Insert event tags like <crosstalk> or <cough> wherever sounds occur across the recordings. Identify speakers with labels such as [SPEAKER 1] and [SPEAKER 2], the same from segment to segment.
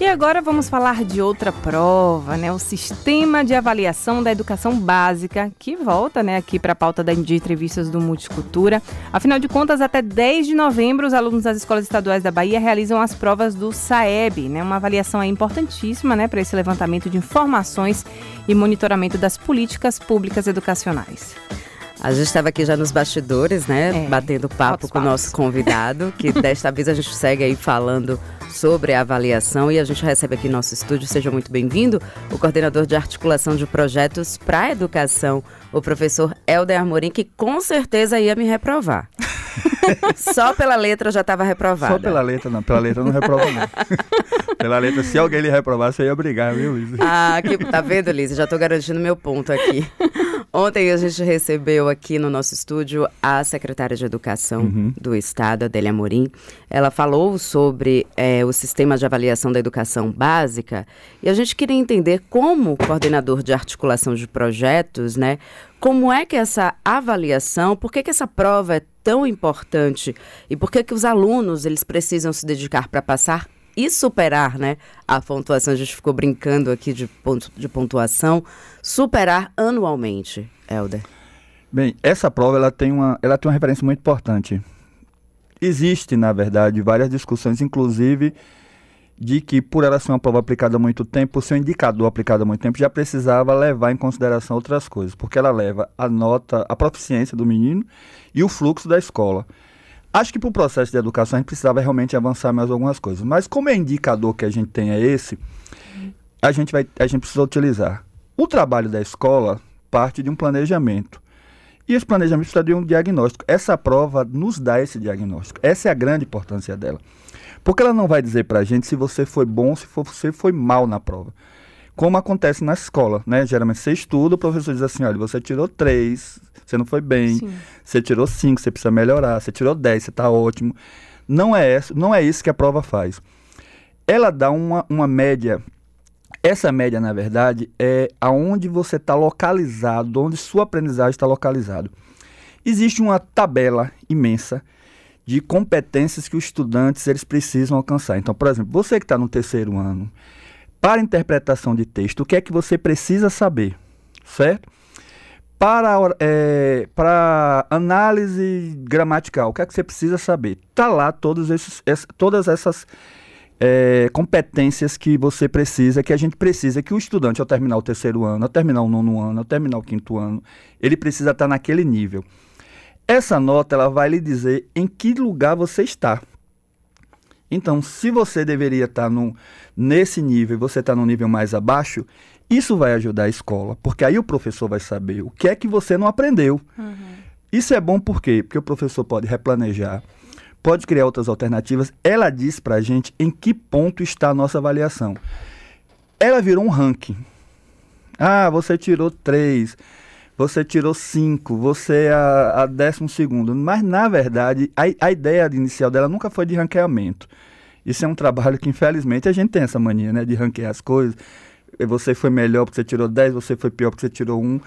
[SPEAKER 1] E agora vamos falar de outra prova, né? O Sistema de Avaliação da Educação Básica, que volta né, aqui para a pauta de entrevistas do Multicultura. Afinal de contas, até 10 de novembro, os alunos das escolas estaduais da Bahia realizam as provas do SAEB, né? Uma avaliação importantíssima né, para esse levantamento de informações e monitoramento das políticas públicas educacionais.
[SPEAKER 2] A gente estava aqui já nos bastidores, né? É, batendo papo com o nosso convidado, que <laughs> desta vez a gente segue aí falando sobre a avaliação e a gente recebe aqui no nosso estúdio, seja muito bem-vindo, o coordenador de articulação de projetos para a educação, o professor Helder Amorim, que com certeza ia me reprovar. <laughs> Só pela letra já estava reprovado.
[SPEAKER 3] Só pela letra, não. Pela letra não reprova, não. <laughs> pela letra, se alguém lhe reprovasse, eu ia brigar, viu, Liz?
[SPEAKER 2] Ah, que, tá vendo, Liz? Já estou garantindo meu ponto aqui. <laughs> Ontem a gente recebeu aqui no nosso estúdio a secretária de Educação uhum. do Estado, Adélia Amorim. Ela falou sobre é, o sistema de avaliação da educação básica e a gente queria entender como coordenador de articulação de projetos, né? Como é que essa avaliação, por que, que essa prova é tão importante e por que, que os alunos eles precisam se dedicar para passar e superar, né? A pontuação, a gente ficou brincando aqui de, ponto, de pontuação, superar anualmente, Helder.
[SPEAKER 3] Bem, essa prova ela tem, uma, ela tem uma referência muito importante. Existe, na verdade, várias discussões, inclusive de que por ela ser uma prova aplicada há muito tempo, o seu indicador aplicado há muito tempo já precisava levar em consideração outras coisas, porque ela leva a nota, a proficiência do menino e o fluxo da escola. Acho que para o processo de educação a gente precisava realmente avançar mais algumas coisas. Mas como é indicador que a gente tem é esse, a gente, vai, a gente precisa utilizar. O trabalho da escola parte de um planejamento. E esse planejamento precisa de um diagnóstico. Essa prova nos dá esse diagnóstico. Essa é a grande importância dela. Porque ela não vai dizer para a gente se você foi bom, se você foi mal na prova como acontece na escola, né? Geralmente você estuda, o professor diz assim, olha, você tirou três, você não foi bem, Sim. você tirou cinco, você precisa melhorar, você tirou dez, você está ótimo. Não é, não é isso que a prova faz. Ela dá uma, uma média, essa média, na verdade, é aonde você está localizado, onde sua aprendizagem está localizado. Existe uma tabela imensa de competências que os estudantes eles precisam alcançar. Então, por exemplo, você que está no terceiro ano, para interpretação de texto, o que é que você precisa saber, certo? Para, é, para análise gramatical, o que é que você precisa saber? Está lá todos esses, essa, todas essas é, competências que você precisa, que a gente precisa, que o estudante, ao terminar o terceiro ano, ao terminar o nono ano, ao terminar o quinto ano, ele precisa estar naquele nível. Essa nota ela vai lhe dizer em que lugar você está. Então, se você deveria estar no, nesse nível e você está no nível mais abaixo, isso vai ajudar a escola, porque aí o professor vai saber o que é que você não aprendeu. Uhum. Isso é bom por quê? Porque o professor pode replanejar, pode criar outras alternativas. Ela diz para a gente em que ponto está a nossa avaliação. Ela virou um ranking. Ah, você tirou três você tirou cinco, você é a, a décimo segundo. Mas, na verdade, a, a ideia inicial dela nunca foi de ranqueamento. Isso é um trabalho que, infelizmente, a gente tem essa mania, né? De ranquear as coisas. Você foi melhor porque você tirou 10, você foi pior porque você tirou um.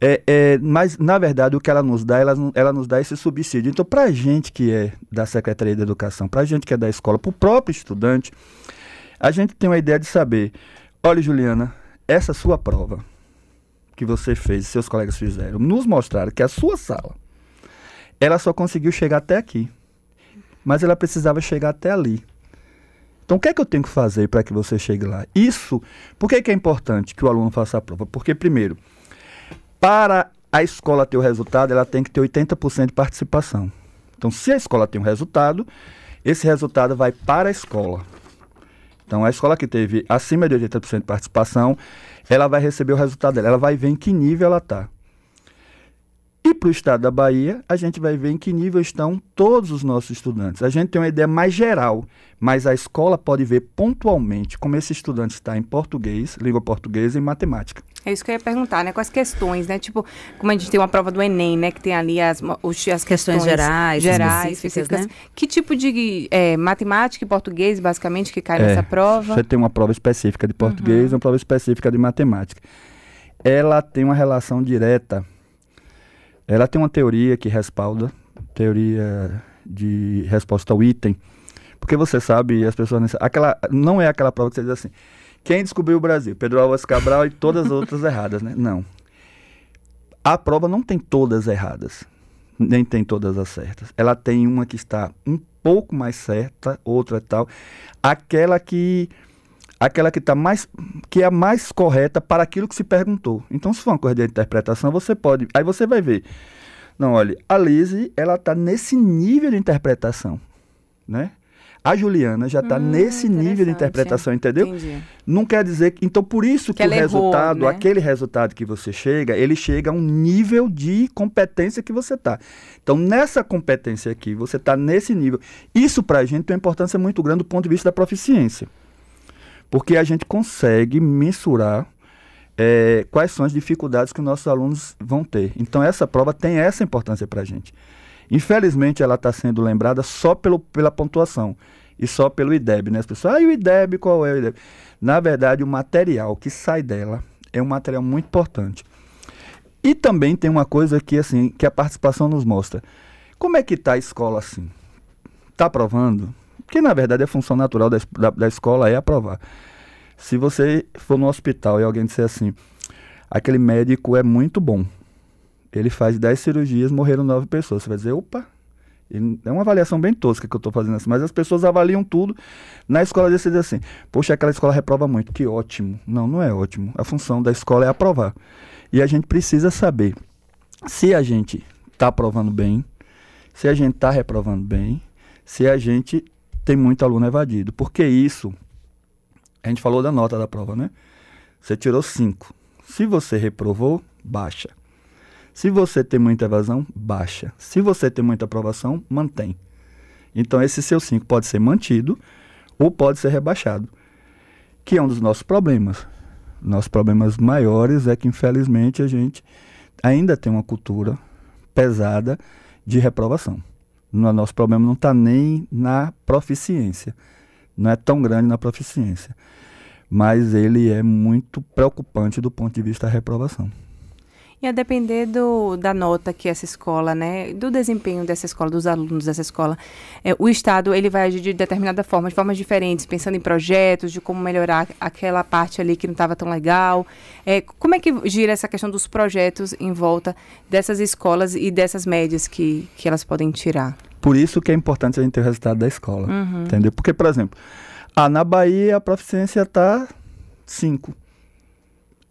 [SPEAKER 3] É, é, mas, na verdade, o que ela nos dá, ela, ela nos dá esse subsídio. Então, para a gente que é da Secretaria de Educação, para a gente que é da escola, para o próprio estudante, a gente tem uma ideia de saber: olha, Juliana, essa sua prova que você fez seus colegas fizeram nos mostraram que a sua sala ela só conseguiu chegar até aqui, mas ela precisava chegar até ali. Então, o que é que eu tenho que fazer para que você chegue lá? Isso, por que, que é importante que o aluno faça a prova? Porque, primeiro, para a escola ter o resultado, ela tem que ter 80% de participação. Então, se a escola tem um resultado, esse resultado vai para a escola. Então, a escola que teve acima de 80% de participação, ela vai receber o resultado dela, ela vai ver em que nível ela está. E para o estado da Bahia, a gente vai ver em que nível estão todos os nossos estudantes. A gente tem uma ideia mais geral, mas a escola pode ver pontualmente como esse estudante está em português, língua portuguesa e matemática.
[SPEAKER 1] É isso que eu ia perguntar, né? Quais questões, né? Tipo, como a gente tem uma prova do Enem, né? Que tem ali as, os, as questões gerais, gerais específicas, né? Que tipo de é, matemática e português, basicamente, que cai é, nessa prova?
[SPEAKER 3] Você tem uma prova específica de português uhum. e uma prova específica de matemática. Ela tem uma relação direta ela tem uma teoria que respalda, teoria de resposta ao item, Porque você sabe, as pessoas não aquela Não é aquela prova que você diz assim. Quem descobriu o Brasil? Pedro Álvares Cabral e todas as outras erradas, né? Não. A prova não tem todas erradas, nem tem todas as certas. Ela tem uma que está um pouco mais certa, outra tal. Aquela que aquela que está mais que é a mais correta para aquilo que se perguntou. Então, se for uma coisa de interpretação, você pode, aí você vai ver. Não, olha, a Lise, ela está nesse nível de interpretação, né? A Juliana já está hum, nesse nível de interpretação, entendeu? Entendi. Não quer dizer que. Então, por isso que, que o resultado, errou, né? aquele resultado que você chega, ele chega a um nível de competência que você está. Então, nessa competência aqui, você está nesse nível. Isso, para a gente, tem uma importância muito grande do ponto de vista da proficiência. Porque a gente consegue mensurar é, quais são as dificuldades que nossos alunos vão ter. Então, essa prova tem essa importância para a gente. Infelizmente, ela está sendo lembrada só pelo, pela pontuação e só pelo IDEB, né? As pessoas, ah, e o IDEB, qual é o IDEB? Na verdade, o material que sai dela é um material muito importante. E também tem uma coisa que, assim, que a participação nos mostra. Como é que está a escola assim? Está aprovando? Porque, na verdade, a função natural da, da, da escola é aprovar. Se você for no hospital e alguém disser assim, aquele médico é muito bom, ele faz 10 cirurgias, morreram 9 pessoas. Você vai dizer, opa, é uma avaliação bem tosca que eu estou fazendo assim, mas as pessoas avaliam tudo. Na escola você diz assim, poxa, aquela escola reprova muito, que ótimo. Não, não é ótimo. A função da escola é aprovar. E a gente precisa saber se a gente está aprovando bem, se a gente está reprovando bem, se a gente tem muito aluno evadido. Porque isso, a gente falou da nota da prova, né? Você tirou 5. Se você reprovou, baixa. Se você tem muita evasão, baixa. Se você tem muita aprovação, mantém. Então esse seu 5 pode ser mantido ou pode ser rebaixado, que é um dos nossos problemas. Nossos problemas maiores é que infelizmente a gente ainda tem uma cultura pesada de reprovação. Nosso problema não está nem na proficiência, não é tão grande na proficiência, mas ele é muito preocupante do ponto de vista da reprovação.
[SPEAKER 1] E a depender do, da nota que essa escola, né, do desempenho dessa escola, dos alunos dessa escola, é, o Estado ele vai agir de determinada forma, de formas diferentes, pensando em projetos, de como melhorar aquela parte ali que não estava tão legal. É, como é que gira essa questão dos projetos em volta dessas escolas e dessas médias que, que elas podem tirar?
[SPEAKER 3] Por isso que é importante a gente ter o resultado da escola, uhum. entendeu? Porque, por exemplo, ah, na Bahia a proficiência está 5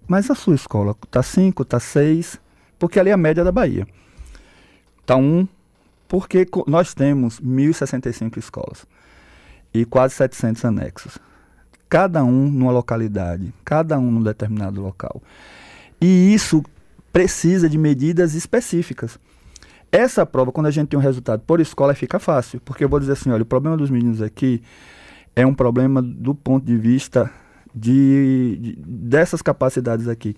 [SPEAKER 3] mas a sua escola está 5, está 6, porque ali é a média da Bahia. Está 1, um, porque nós temos 1.065 escolas e quase 700 anexos. Cada um numa localidade, cada um num determinado local. E isso precisa de medidas específicas. Essa prova, quando a gente tem um resultado por escola, fica fácil. Porque eu vou dizer assim, olha, o problema dos meninos aqui é um problema do ponto de vista de, de, dessas capacidades aqui.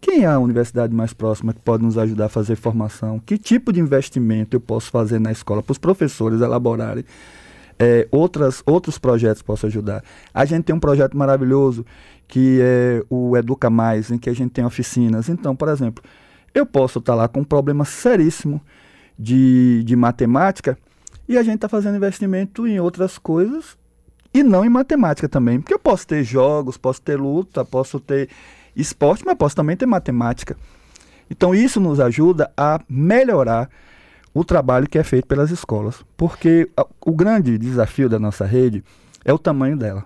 [SPEAKER 3] Quem é a universidade mais próxima que pode nos ajudar a fazer formação? Que tipo de investimento eu posso fazer na escola para os professores elaborarem é, outras, outros projetos posso ajudar? A gente tem um projeto maravilhoso que é o Educa Mais, em que a gente tem oficinas. Então, por exemplo, eu posso estar tá lá com um problema seríssimo de, de matemática e a gente está fazendo investimento em outras coisas e não em matemática também. Porque eu posso ter jogos, posso ter luta, posso ter esporte, mas posso também ter matemática. Então isso nos ajuda a melhorar o trabalho que é feito pelas escolas. Porque o grande desafio da nossa rede é o tamanho dela.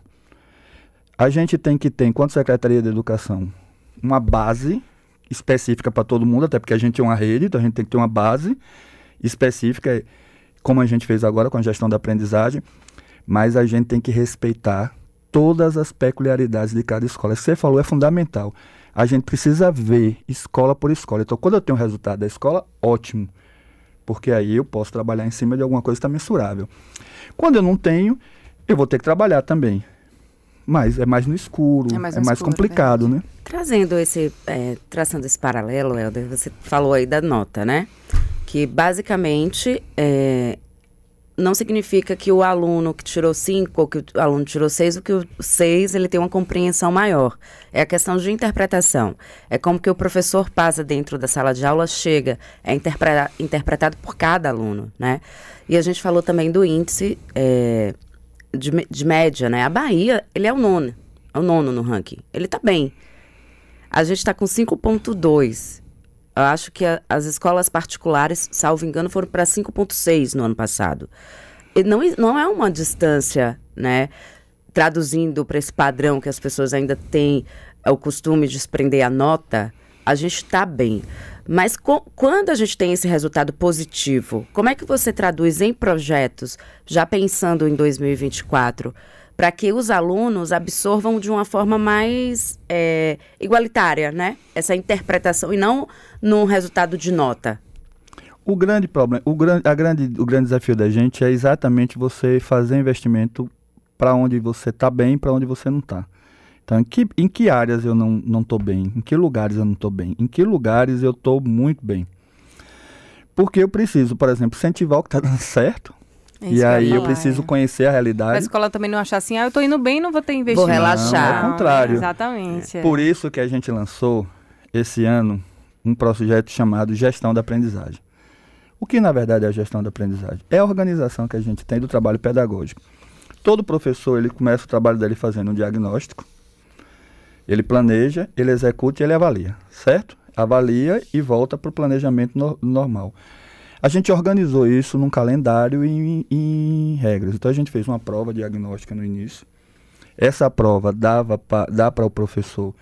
[SPEAKER 3] A gente tem que ter, enquanto Secretaria de Educação, uma base específica para todo mundo, até porque a gente é uma rede, então a gente tem que ter uma base específica, como a gente fez agora com a gestão da aprendizagem, mas a gente tem que respeitar todas as peculiaridades de cada escola. Isso que você falou é fundamental. A gente precisa ver escola por escola. Então, quando eu tenho o resultado da escola, ótimo. Porque aí eu posso trabalhar em cima de alguma coisa que está mensurável. Quando eu não tenho, eu vou ter que trabalhar também. Mas é mais no escuro, é mais, é mais escuro, complicado, né?
[SPEAKER 2] Trazendo esse, é, traçando esse paralelo, Helder, você falou aí da nota, né? Que basicamente é, não significa que o aluno que tirou 5 ou que o aluno tirou 6, o que o 6 ele tem uma compreensão maior. É a questão de interpretação. É como que o professor passa dentro da sala de aula, chega, é interpretado por cada aluno, né? E a gente falou também do índice é, de, de média, né? A Bahia, ele é o nono. É o nono no ranking. Ele tá bem. A gente está com 5,2. Eu acho que a, as escolas particulares, salvo engano, foram para 5,6 no ano passado. E não, não é uma distância, né? Traduzindo para esse padrão que as pessoas ainda têm o costume de desprender a nota, a gente está bem. Mas quando a gente tem esse resultado positivo, como é que você traduz em projetos, já pensando em 2024, para que os alunos absorvam de uma forma mais é, igualitária, né? Essa interpretação e não num resultado de nota.
[SPEAKER 3] O grande problema, o grande, a grande, o grande desafio da gente é exatamente você fazer investimento para onde você está bem, para onde você não está. Então, em que, em que áreas eu não estou bem? Em que lugares eu não estou bem? Em que lugares eu estou muito bem? Porque eu preciso, por exemplo, incentivar o que está dando <laughs> certo é e aí eu preciso é. conhecer a realidade.
[SPEAKER 1] a escola também não achar assim, ah, eu tô indo bem, não vou ter investimento.
[SPEAKER 2] Vou relaxar.
[SPEAKER 3] Não, ao contrário.
[SPEAKER 1] exatamente.
[SPEAKER 3] É. Por isso que a gente lançou esse ano um projeto chamado Gestão da Aprendizagem. O que na verdade é a gestão da aprendizagem? É a organização que a gente tem do trabalho pedagógico. Todo professor, ele começa o trabalho dele fazendo um diagnóstico, ele planeja, ele executa e ele avalia, certo? Avalia e volta para o planejamento no normal. A gente organizou isso num calendário e em, regras. Então a gente fez uma prova diagnóstica no início. Essa prova dava pra, dá para o professor,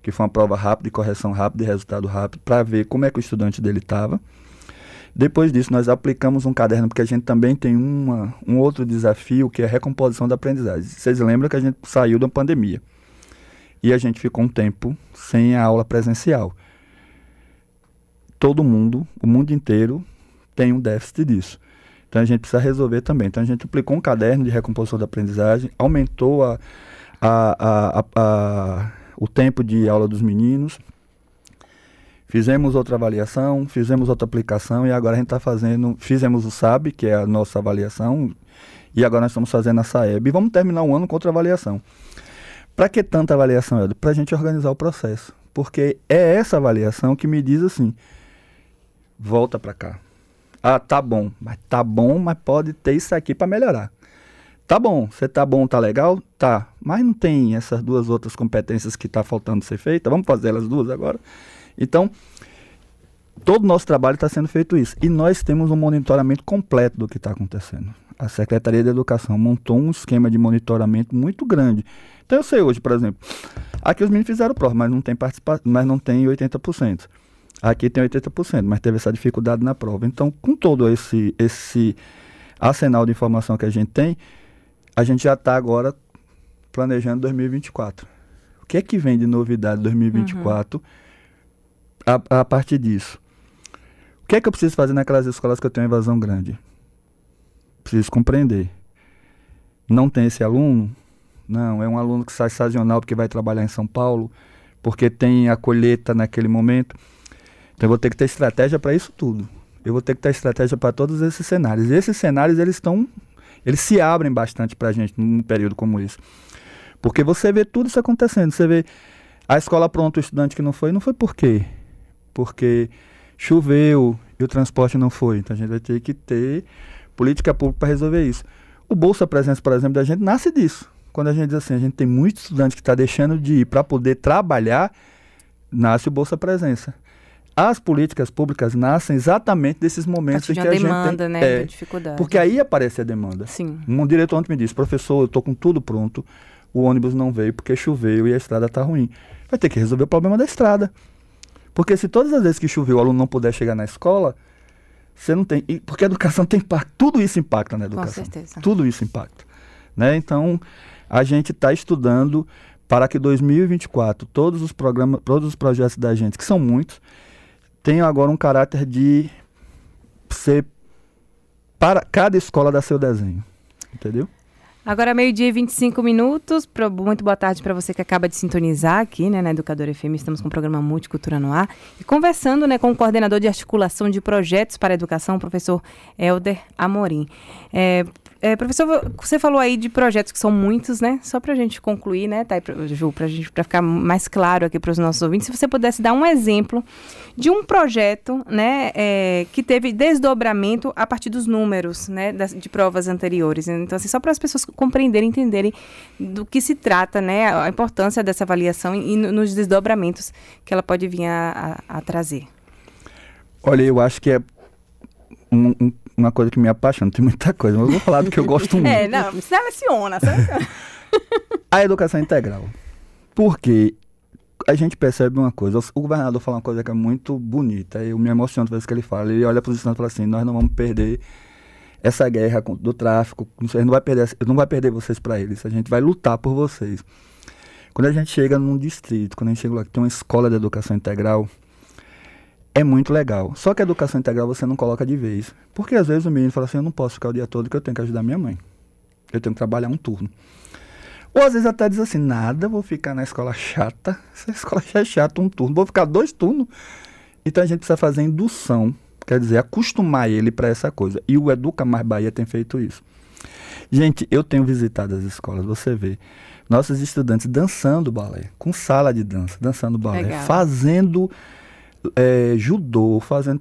[SPEAKER 3] que foi uma prova rápida, de correção rápida e resultado rápido, para ver como é que o estudante dele estava. Depois disso, nós aplicamos um caderno, porque a gente também tem uma, um outro desafio, que é a recomposição da aprendizagem. Vocês lembram que a gente saiu da pandemia. E a gente ficou um tempo sem a aula presencial. Todo mundo, o mundo inteiro, tem um déficit disso. Então a gente precisa resolver também. Então a gente aplicou um caderno de recomposição da aprendizagem, aumentou a, a, a, a, o tempo de aula dos meninos, fizemos outra avaliação, fizemos outra aplicação e agora a gente está fazendo, fizemos o SAB, que é a nossa avaliação, e agora nós estamos fazendo a SAEB e vamos terminar o ano com outra avaliação. Para que tanta avaliação, Helder? Para a gente organizar o processo. Porque é essa avaliação que me diz assim, volta para cá ah, tá bom, mas tá bom, mas pode ter isso aqui para melhorar. Tá bom, você tá bom, tá legal? Tá. Mas não tem essas duas outras competências que tá faltando ser feita. Vamos fazer elas duas agora. Então, todo o nosso trabalho está sendo feito isso. E nós temos um monitoramento completo do que está acontecendo. A Secretaria de Educação montou um esquema de monitoramento muito grande. Então eu sei hoje, por exemplo, aqui os meninos fizeram prova, mas não tem participação, mas não tem 80%. Aqui tem 80%, mas teve essa dificuldade na prova. Então, com todo esse, esse arsenal de informação que a gente tem, a gente já está agora planejando 2024. O que é que vem de novidade 2024 uhum. a, a partir disso? O que é que eu preciso fazer naquelas escolas que eu tenho evasão grande? Preciso compreender. Não tem esse aluno? Não, é um aluno que sai sazonal porque vai trabalhar em São Paulo, porque tem a colheita naquele momento. Então eu vou ter que ter estratégia para isso tudo. Eu vou ter que ter estratégia para todos esses cenários. E esses cenários eles estão, eles se abrem bastante para a gente num período como esse, porque você vê tudo isso acontecendo. Você vê a escola pronta, o estudante que não foi, não foi por quê? Porque choveu e o transporte não foi. Então a gente vai ter que ter política pública para resolver isso. O Bolsa Presença, por exemplo, da gente nasce disso. Quando a gente diz assim, a gente tem muito estudante que está deixando de ir para poder trabalhar, nasce o Bolsa Presença as políticas públicas nascem exatamente desses momentos
[SPEAKER 1] em
[SPEAKER 3] que a,
[SPEAKER 1] gente demanda,
[SPEAKER 3] tem,
[SPEAKER 1] né, é, dificuldade.
[SPEAKER 3] Porque aí aparece a demanda.
[SPEAKER 1] Sim.
[SPEAKER 3] Um diretor ontem me disse, professor, eu estou com tudo pronto, o ônibus não veio porque choveu e a estrada está ruim. Vai ter que resolver o problema da estrada. Porque se todas as vezes que choveu o aluno não puder chegar na escola, você não tem. Porque a educação tem impacto. Tudo isso impacta na educação.
[SPEAKER 1] Com certeza.
[SPEAKER 3] Tudo isso impacta. Né? Então, a gente está estudando para que 2024, todos os programas, todos os projetos da gente, que são muitos, tenho agora um caráter de ser para cada escola dar seu desenho. Entendeu?
[SPEAKER 1] Agora, meio-dia e 25 minutos. Muito boa tarde para você que acaba de sintonizar aqui né, na Educadora FM. Estamos com o programa Multicultura no ar. E conversando né, com o coordenador de articulação de projetos para a educação, o professor Helder Amorim. É, É, professor, você falou aí de projetos que são muitos, né? Só para a gente concluir, né, tá, Ju, para gente para ficar mais claro aqui para os nossos ouvintes, se você pudesse dar um exemplo de um projeto, né, é, que teve desdobramento a partir dos números, né, das, de provas anteriores. Então, assim, só para as pessoas compreenderem, entenderem do que se trata, né, a importância dessa avaliação e, e nos desdobramentos que ela pode vir a, a, a trazer.
[SPEAKER 3] Olha, eu acho que é um, um, uma coisa que me apaixona, tem muita coisa, mas eu vou falar do que eu gosto <laughs> muito.
[SPEAKER 1] é, não, seleciona, seleciona. <laughs>
[SPEAKER 3] a educação integral. Porque a gente percebe uma coisa, o governador fala uma coisa que é muito bonita, eu me emociono toda vez que ele fala, ele olha para os estudantes e fala assim, nós não vamos perder essa guerra do tráfico, não vai perder, não vai perder vocês para eles, a gente vai lutar por vocês. Quando a gente chega num distrito, quando a gente chega lá que tem uma escola de educação integral, é muito legal. Só que a educação integral você não coloca de vez. Porque às vezes o menino fala assim, eu não posso ficar o dia todo porque eu tenho que ajudar minha mãe. Eu tenho que trabalhar um turno. Ou às vezes até diz assim, nada, vou ficar na escola chata. Essa escola já é chata, um turno. Vou ficar dois turnos. Então a gente precisa fazer indução, quer dizer, acostumar ele para essa coisa. E o Educa Mais Bahia tem feito isso. Gente, eu tenho visitado as escolas, você vê. Nossos estudantes dançando balé, com sala de dança, dançando balé, Legal. fazendo é, judô, fazendo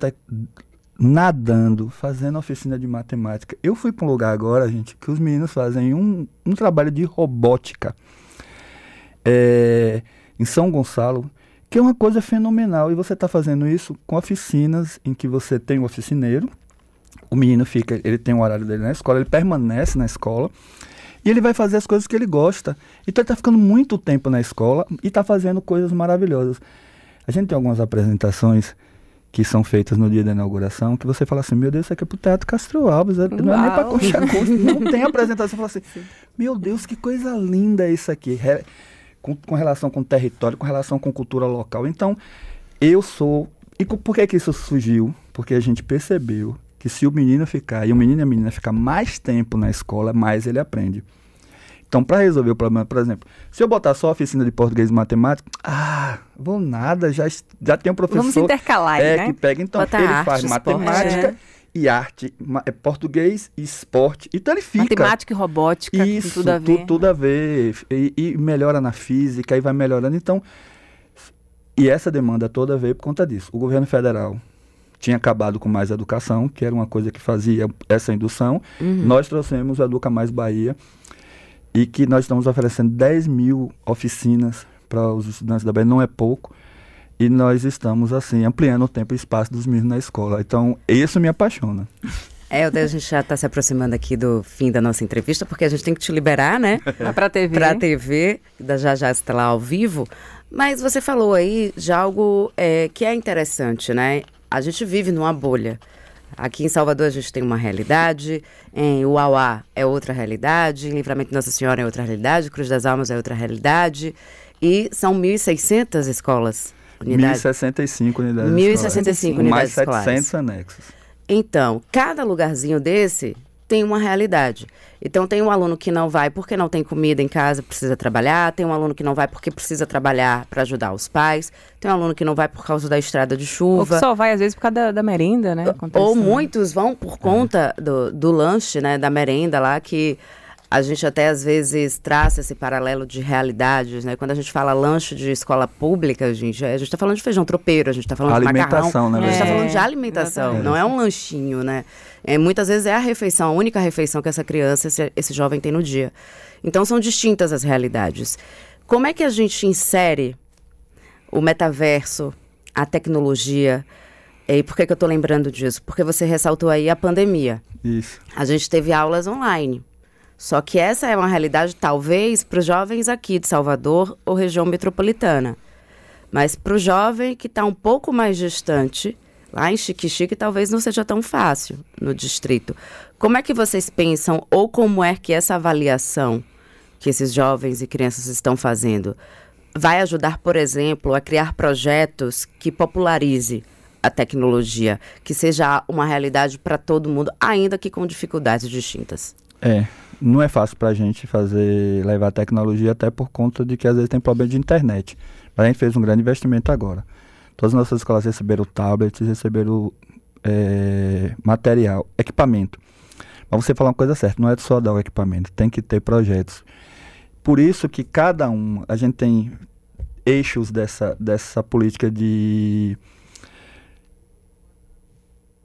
[SPEAKER 3] nadando, fazendo oficina de matemática. Eu fui para um lugar agora, gente, que os meninos fazem um, um trabalho de robótica é, em São Gonçalo, que é uma coisa fenomenal. E você está fazendo isso com oficinas em que você tem um oficineiro, o menino fica, ele tem o horário dele na escola, ele permanece na escola. E ele vai fazer as coisas que ele gosta. Então ele está ficando muito tempo na escola e está fazendo coisas maravilhosas. A gente tem algumas apresentações que são feitas no dia da inauguração, que você fala assim, meu Deus, isso aqui é pro Teatro Castro Alves, não é nem para Concha não tem <laughs> apresentação. Você fala assim, Sim. meu Deus, que coisa linda isso aqui, com, com, relação com território, com relação com cultura local. Então, eu sou... E por que que isso surgiu? Porque a gente percebeu que se o menino ficar, e o menino e a menina ficar mais tempo na escola, mais ele aprende. Então, para resolver o problema, por exemplo, se eu botar só a oficina de português e matemática, ah, vou nada, já, já tem um professor
[SPEAKER 1] Vamos intercalar,
[SPEAKER 3] é,
[SPEAKER 1] né?
[SPEAKER 3] que pega, então Botar ele arte, faz matemática é. e arte, é português e esporte, então ele fica.
[SPEAKER 1] Matemática e robótica,
[SPEAKER 3] Isso,
[SPEAKER 1] tudo a ver.
[SPEAKER 3] Tu, tudo a ver, e, e melhora na física, e vai melhorando, então... E essa demanda toda veio por conta disso. O governo federal tinha acabado com Mais Educação, que era uma coisa que fazia essa indução. Uhum. Nós trouxemos Educa Mais Bahia, e que nós estamos oferecendo 10 mil oficinas para os estudantes da Bahia, não é pouco, e nós estamos, assim, ampliando o tempo e espaço dos meninos na escola. Então, isso me apaixona.
[SPEAKER 2] É, a gente já está se aproximando aqui do fim da nossa entrevista, porque a gente tem que te liberar, né?
[SPEAKER 1] para a TV.
[SPEAKER 2] Para a TV, da já já está lá ao vivo. Mas você falou aí de algo é, que é interessante, né? A gente vive numa bolha. Aqui em Salvador a gente tem uma realidade, em Uauá é outra realidade, em Livramento de Nossa Senhora é outra realidade, Cruz das Almas é outra realidade, e são 1.600 escolas.
[SPEAKER 3] Unidades. 1.065 unidades
[SPEAKER 2] 1.065 unidades
[SPEAKER 3] Mais 700
[SPEAKER 2] escolares.
[SPEAKER 3] anexos.
[SPEAKER 2] Então, cada lugarzinho desse tem uma realidade. Então, tem um aluno que não vai porque não tem comida em casa, precisa trabalhar. Tem um aluno que não vai porque precisa trabalhar para ajudar os pais. Tem um aluno que não vai por causa da estrada de chuva. Ou que
[SPEAKER 1] só vai, às vezes, por causa da, da merenda, né?
[SPEAKER 2] Acontece Ou muitos vão por conta é. do, do lanche, né? Da merenda lá, que a gente até às vezes traça esse paralelo de realidades, né? Quando a gente fala lanche de escola pública, gente, a gente está falando de feijão tropeiro, a gente está falando
[SPEAKER 3] de
[SPEAKER 2] macarrão,
[SPEAKER 3] né?
[SPEAKER 2] a gente está falando de alimentação, não é um lanchinho, né? É, muitas vezes é a refeição, a única refeição que essa criança, esse, esse jovem tem no dia. Então são distintas as realidades. Como é que a gente insere o metaverso, a tecnologia? E por que, que eu estou lembrando disso? Porque você ressaltou aí a pandemia.
[SPEAKER 3] Isso.
[SPEAKER 2] A gente teve aulas online. Só que essa é uma realidade, talvez, para os jovens aqui de Salvador ou região metropolitana. Mas para o jovem que está um pouco mais distante, lá em Chique-Chique, talvez não seja tão fácil no distrito. Como é que vocês pensam, ou como é que essa avaliação que esses jovens e crianças estão fazendo vai ajudar, por exemplo, a criar projetos que popularize a tecnologia, que seja uma realidade para todo mundo, ainda que com dificuldades distintas?
[SPEAKER 3] É, não é fácil para a gente fazer, levar tecnologia, até por conta de que às vezes tem problema de internet. Mas a gente fez um grande investimento agora. Todas as nossas escolas receberam tablets, receberam é, material, equipamento. Mas você falar uma coisa certa, não é só dar o equipamento, tem que ter projetos. Por isso que cada um, a gente tem eixos dessa, dessa política de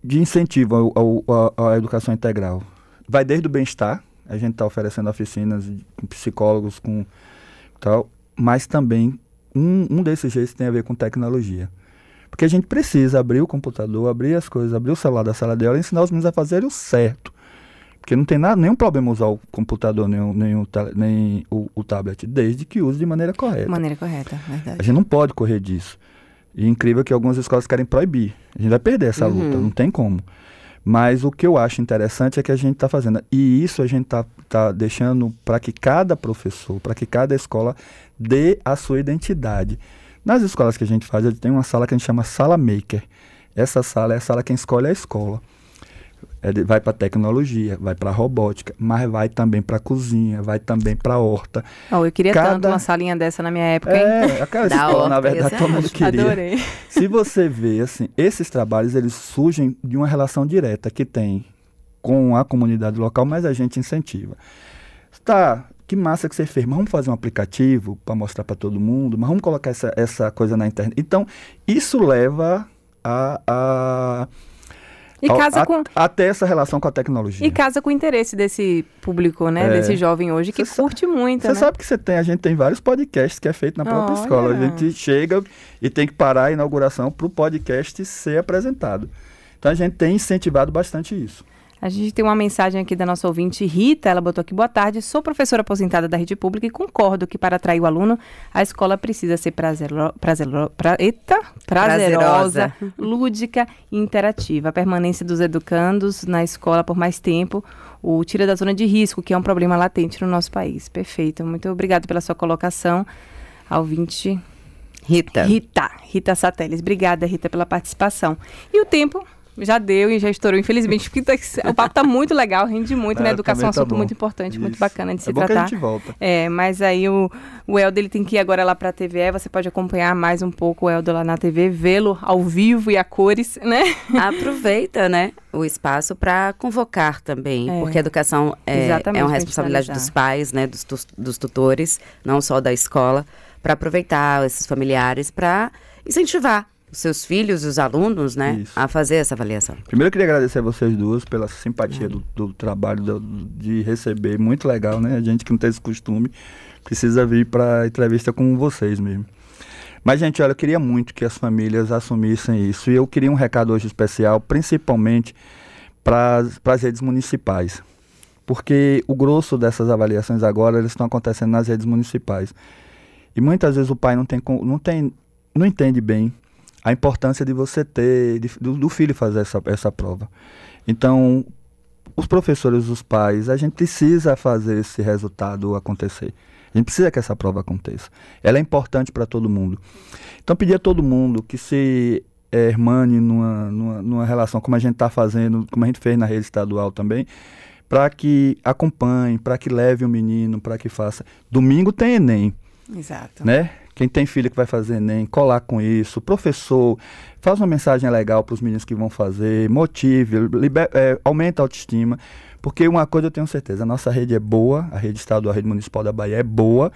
[SPEAKER 3] de incentivo à educação integral. Vai desde o bem-estar, a gente está oferecendo oficinas com psicólogos, com tal, mas também um, um desses jeitos tem a ver com tecnologia. Porque a gente precisa abrir o computador, abrir as coisas, abrir o celular da sala de aula e ensinar os meninos a fazerem o certo. Porque não tem nada, nenhum problema usar o computador nem, o, nem, o, nem o, o, tablet, desde que use de maneira correta. De
[SPEAKER 1] maneira correta, verdade.
[SPEAKER 3] A gente não pode correr disso. E é incrível que algumas escolas querem proibir. A gente vai perder essa uhum. luta, não tem como. Mas o que eu acho interessante é que a gente está fazendo. E isso a gente está tá deixando para que cada professor, para que cada escola dê a sua identidade. Nas escolas que a gente faz, a gente tem uma sala que a gente chama Sala Maker. Essa sala é a sala quem escolhe a escola. É, vai para tecnologia, vai para robótica, mas vai também para cozinha, vai também para horta.
[SPEAKER 1] Oh, eu queria Cada... tanto uma salinha dessa na minha época, hein?
[SPEAKER 3] É, aquela <laughs> escola, horta, na verdade, todo mundo queria. Adorei. <laughs> Se você vê, assim, esses trabalhos, eles surgem de uma relação direta que tem com a comunidade local, mas a gente incentiva. Tá, que massa que você fez, mas vamos fazer um aplicativo para mostrar para todo mundo, mas vamos colocar essa, essa coisa na internet. Então, isso leva a, a
[SPEAKER 1] e casa a, com...
[SPEAKER 3] Até essa relação com a tecnologia.
[SPEAKER 1] E casa com o interesse desse público, né? É. Desse jovem hoje que cê curte muito,
[SPEAKER 3] Você né? sabe que você tem, a gente tem vários podcasts que é feito na própria Olha. escola. A gente chega e tem que parar a inauguração para o podcast ser apresentado. Então a gente tem incentivado bastante isso.
[SPEAKER 1] A gente tem uma mensagem aqui da nossa ouvinte Rita, ela botou aqui, boa tarde, sou professora aposentada da rede pública e concordo que para atrair o aluno, a escola precisa ser prazero, prazero, pra, eita, prazerosa, prazerosa, lúdica e interativa. A permanência dos educandos na escola por mais tempo o tira da zona de risco, que é um problema latente no nosso país. Perfeito, muito obrigada pela sua colocação, ao ouvinte...
[SPEAKER 2] Rita.
[SPEAKER 1] Rita, Rita Sateles. Obrigada, Rita, pela participação. E o tempo já deu e já estourou, infelizmente, porque tá, o papo tá muito legal, rende muito, né? é, né? Educação é um assunto muito importante, Isso. muito bacana de se
[SPEAKER 3] é
[SPEAKER 1] tratar.
[SPEAKER 3] Que a gente volta.
[SPEAKER 1] É, mas aí o, o Eldo ele tem que ir agora lá pra TVE, você pode acompanhar mais um pouco o Eldo lá na TV, vê-lo ao vivo e a cores, né? <laughs>
[SPEAKER 2] Aproveita, né? O espaço para convocar também, é. porque a educação é, é uma responsabilidade dos pais, né? Dos, dos tutores, não só da escola, para aproveitar esses familiares para incentivar seus filhos e os alunos, né, Isso. a fazer essa avaliação.
[SPEAKER 3] Primeiro eu queria agradecer a vocês duas pela simpatia é. do, do, trabalho do, de receber, muito legal, né? A gente que não tem esse costume precisa vir para entrevista com vocês mesmo. Mas gente, olha, eu queria muito que as famílias assumissem isso e eu queria um recado hoje especial, principalmente para as redes municipais, porque o grosso dessas avaliações agora eles estão acontecendo nas redes municipais e muitas vezes o pai não tem não tem não entende bem a importância de você ter, de, do, do, filho fazer essa, essa prova. Então, os professores, os pais, a gente precisa fazer esse resultado acontecer. A gente precisa que essa prova aconteça. Ela é importante para todo mundo. Então, pedir a todo mundo que se é, hermane numa, numa, numa relação, como a gente está fazendo, como a gente fez na rede estadual também, para que acompanhe, para que leve o menino, para que faça. Domingo tem Enem.
[SPEAKER 1] Exato.
[SPEAKER 3] Né? Quem tem filho que vai fazer Enem, colar com isso. Professor, faz uma mensagem legal para os meninos que vão fazer, motive, liber, é, aumenta a autoestima. Porque uma coisa eu tenho certeza, a nossa rede é boa, a rede estadual, a rede municipal da Bahia é boa,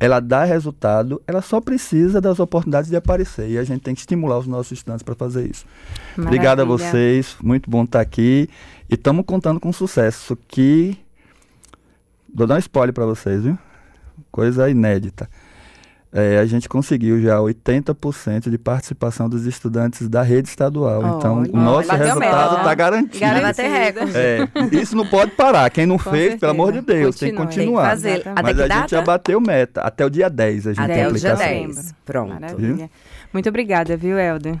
[SPEAKER 3] ela dá resultado, ela só precisa das oportunidades de aparecer. E a gente tem que estimular os nossos estudantes para fazer isso. Maravilha. Obrigado a vocês, muito bom estar aqui. E estamos contando com sucesso que. Vou dar um spoiler para vocês, viu? Coisa inédita é, a gente conseguiu já 80% de participação dos estudantes da rede estadual. Oh, então, o nosso resultado está garantido.
[SPEAKER 1] garantido.
[SPEAKER 3] É, isso não pode parar. Quem não Com fez, certeza. pelo amor de Deus, Continue. tem que continuar. Tem que fazer. Mas a gente já bateu meta. Até o dia 10 a gente
[SPEAKER 2] Até
[SPEAKER 3] tem
[SPEAKER 2] aplicação. Até o dia 10. Pronto.
[SPEAKER 1] Muito obrigada, viu, Helder?